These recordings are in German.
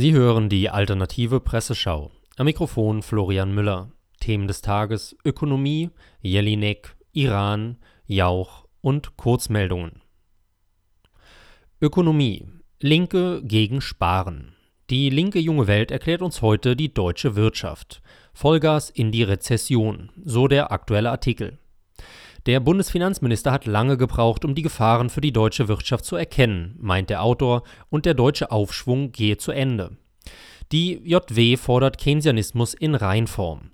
Sie hören die alternative Presseschau. Am Mikrofon Florian Müller. Themen des Tages: Ökonomie, Jelinek, Iran, Jauch und Kurzmeldungen. Ökonomie. Linke gegen Sparen. Die linke junge Welt erklärt uns heute die deutsche Wirtschaft. Vollgas in die Rezession, so der aktuelle Artikel. Der Bundesfinanzminister hat lange gebraucht, um die Gefahren für die deutsche Wirtschaft zu erkennen, meint der Autor, und der deutsche Aufschwung gehe zu Ende. Die JW fordert Keynesianismus in Reinform.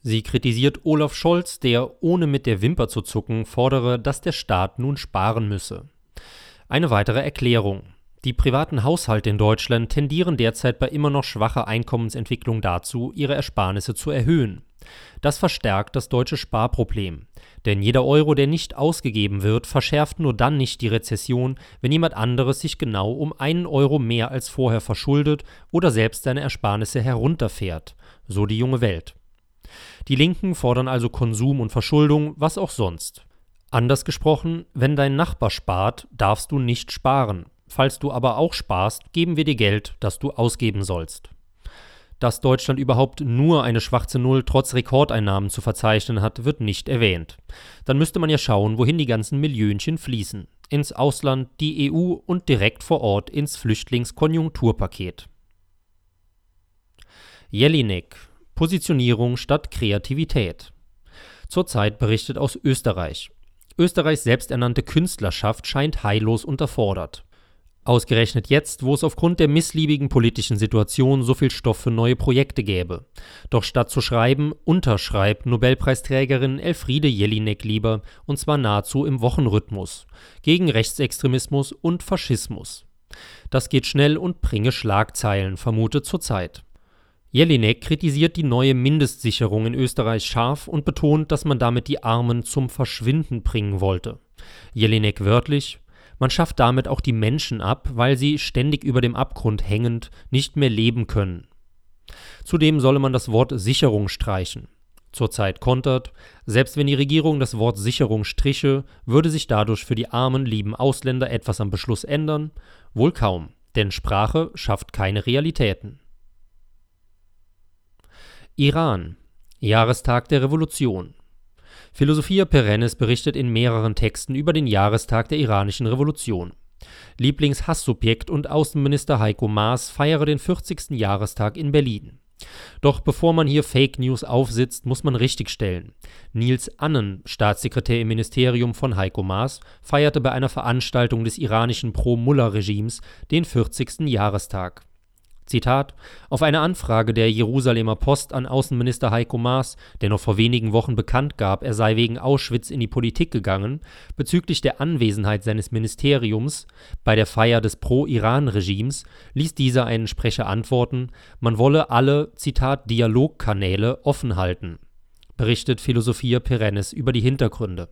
Sie kritisiert Olaf Scholz, der, ohne mit der Wimper zu zucken, fordere, dass der Staat nun sparen müsse. Eine weitere Erklärung. Die privaten Haushalte in Deutschland tendieren derzeit bei immer noch schwacher Einkommensentwicklung dazu, ihre Ersparnisse zu erhöhen. Das verstärkt das deutsche Sparproblem. Denn jeder Euro, der nicht ausgegeben wird, verschärft nur dann nicht die Rezession, wenn jemand anderes sich genau um einen Euro mehr als vorher verschuldet oder selbst seine Ersparnisse herunterfährt. So die junge Welt. Die Linken fordern also Konsum und Verschuldung, was auch sonst. Anders gesprochen, wenn dein Nachbar spart, darfst du nicht sparen. Falls du aber auch sparst, geben wir dir Geld, das du ausgeben sollst. Dass Deutschland überhaupt nur eine schwarze Null trotz Rekordeinnahmen zu verzeichnen hat, wird nicht erwähnt. Dann müsste man ja schauen, wohin die ganzen Millionchen fließen. Ins Ausland, die EU und direkt vor Ort ins Flüchtlingskonjunkturpaket. Jelinek. Positionierung statt Kreativität. Zurzeit berichtet aus Österreich. Österreichs selbsternannte Künstlerschaft scheint heillos unterfordert. Ausgerechnet jetzt, wo es aufgrund der missliebigen politischen Situation so viel Stoff für neue Projekte gäbe. Doch statt zu schreiben, unterschreibt Nobelpreisträgerin Elfriede Jelinek lieber, und zwar nahezu im Wochenrhythmus, gegen Rechtsextremismus und Faschismus. Das geht schnell und bringe Schlagzeilen, vermutet zurzeit. Jelinek kritisiert die neue Mindestsicherung in Österreich scharf und betont, dass man damit die Armen zum Verschwinden bringen wollte. Jelinek wörtlich man schafft damit auch die Menschen ab, weil sie, ständig über dem Abgrund hängend, nicht mehr leben können. Zudem solle man das Wort Sicherung streichen. Zurzeit kontert, selbst wenn die Regierung das Wort Sicherung striche, würde sich dadurch für die armen, lieben Ausländer etwas am Beschluss ändern? Wohl kaum, denn Sprache schafft keine Realitäten. Iran Jahrestag der Revolution Philosophia Perennis berichtet in mehreren Texten über den Jahrestag der iranischen Revolution. Lieblingshasssubjekt und Außenminister Heiko Maas feiere den 40. Jahrestag in Berlin. Doch bevor man hier Fake News aufsitzt, muss man richtigstellen. Nils Annen, Staatssekretär im Ministerium von Heiko Maas, feierte bei einer Veranstaltung des iranischen Pro-Mullah-Regimes den 40. Jahrestag. Zitat: Auf eine Anfrage der Jerusalemer Post an Außenminister Heiko Maas, der noch vor wenigen Wochen bekannt gab, er sei wegen Auschwitz in die Politik gegangen, bezüglich der Anwesenheit seines Ministeriums bei der Feier des Pro-Iran-Regimes, ließ dieser einen Sprecher antworten, man wolle alle Zitat Dialogkanäle offen halten. Berichtet Philosophia Perennis über die Hintergründe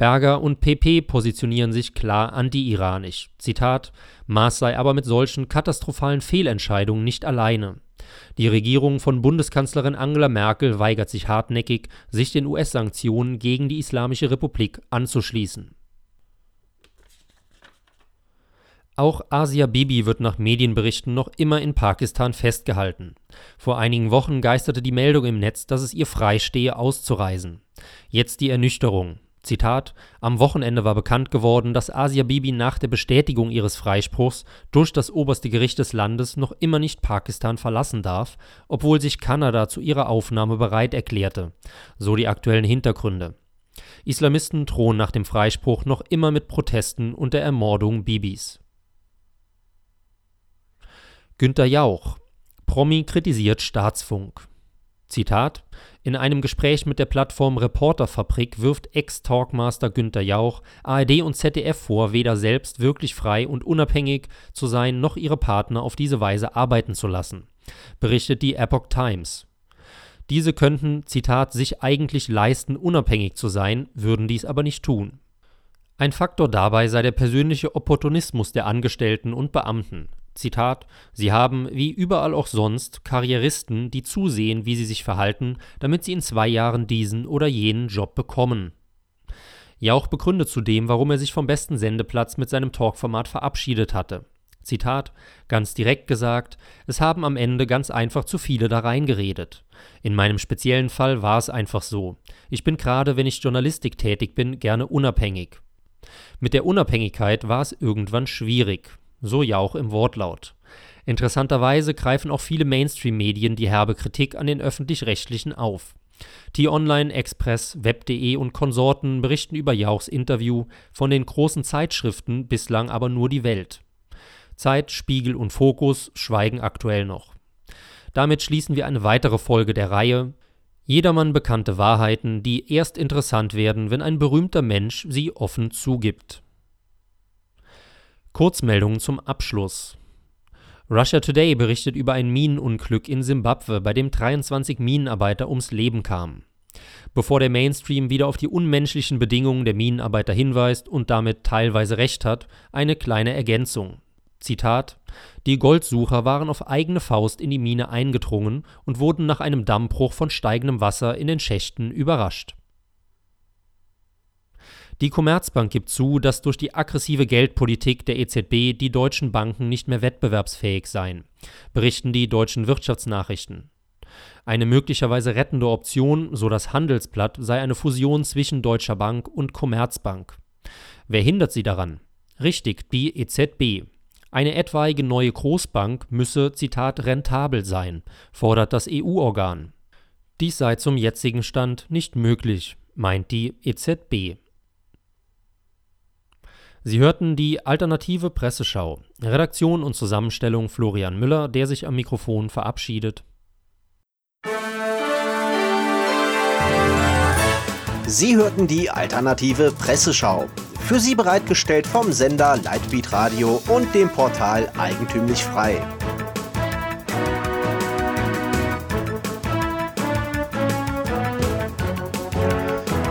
Berger und PP positionieren sich klar anti-iranisch. Zitat: Maas sei aber mit solchen katastrophalen Fehlentscheidungen nicht alleine. Die Regierung von Bundeskanzlerin Angela Merkel weigert sich hartnäckig, sich den US-Sanktionen gegen die Islamische Republik anzuschließen. Auch Asia Bibi wird nach Medienberichten noch immer in Pakistan festgehalten. Vor einigen Wochen geisterte die Meldung im Netz, dass es ihr freistehe, auszureisen. Jetzt die Ernüchterung. Zitat: Am Wochenende war bekannt geworden, dass Asia Bibi nach der Bestätigung ihres Freispruchs durch das oberste Gericht des Landes noch immer nicht Pakistan verlassen darf, obwohl sich Kanada zu ihrer Aufnahme bereit erklärte. So die aktuellen Hintergründe. Islamisten drohen nach dem Freispruch noch immer mit Protesten und der Ermordung Bibis. Günter Jauch Promi kritisiert Staatsfunk Zitat in einem Gespräch mit der Plattform Reporterfabrik wirft Ex-Talkmaster Günter Jauch ARD und ZDF vor, weder selbst wirklich frei und unabhängig zu sein, noch ihre Partner auf diese Weise arbeiten zu lassen, berichtet die Epoch Times. Diese könnten, Zitat, sich eigentlich leisten, unabhängig zu sein, würden dies aber nicht tun. Ein Faktor dabei sei der persönliche Opportunismus der Angestellten und Beamten. Zitat, Sie haben, wie überall auch sonst, Karrieristen, die zusehen, wie sie sich verhalten, damit sie in zwei Jahren diesen oder jenen Job bekommen. Jauch begründet zudem, warum er sich vom besten Sendeplatz mit seinem Talkformat verabschiedet hatte. Zitat, ganz direkt gesagt, es haben am Ende ganz einfach zu viele da reingeredet. In meinem speziellen Fall war es einfach so. Ich bin gerade, wenn ich Journalistik tätig bin, gerne unabhängig. Mit der Unabhängigkeit war es irgendwann schwierig. So ja auch im Wortlaut. Interessanterweise greifen auch viele Mainstream-Medien die herbe Kritik an den öffentlich-rechtlichen auf. T-Online, Express, Web.de und Konsorten berichten über Jauchs Interview, von den großen Zeitschriften bislang aber nur die Welt. Zeit, Spiegel und Fokus schweigen aktuell noch. Damit schließen wir eine weitere Folge der Reihe Jedermann bekannte Wahrheiten, die erst interessant werden, wenn ein berühmter Mensch sie offen zugibt. Kurzmeldungen zum Abschluss. Russia Today berichtet über ein Minenunglück in Simbabwe, bei dem 23 Minenarbeiter ums Leben kamen. Bevor der Mainstream wieder auf die unmenschlichen Bedingungen der Minenarbeiter hinweist und damit teilweise recht hat, eine kleine Ergänzung. Zitat: Die Goldsucher waren auf eigene Faust in die Mine eingedrungen und wurden nach einem Dammbruch von steigendem Wasser in den Schächten überrascht die Commerzbank gibt zu, dass durch die aggressive Geldpolitik der EZB die deutschen Banken nicht mehr wettbewerbsfähig seien, berichten die deutschen Wirtschaftsnachrichten. Eine möglicherweise rettende Option, so das Handelsblatt, sei eine Fusion zwischen Deutscher Bank und Commerzbank. Wer hindert sie daran? Richtig, die EZB. Eine etwaige neue Großbank müsse, Zitat, rentabel sein, fordert das EU-Organ. Dies sei zum jetzigen Stand nicht möglich, meint die EZB. Sie hörten die alternative Presseschau. Redaktion und Zusammenstellung Florian Müller, der sich am Mikrofon verabschiedet. Sie hörten die alternative Presseschau. Für Sie bereitgestellt vom Sender Lightbeat Radio und dem Portal Eigentümlich Frei.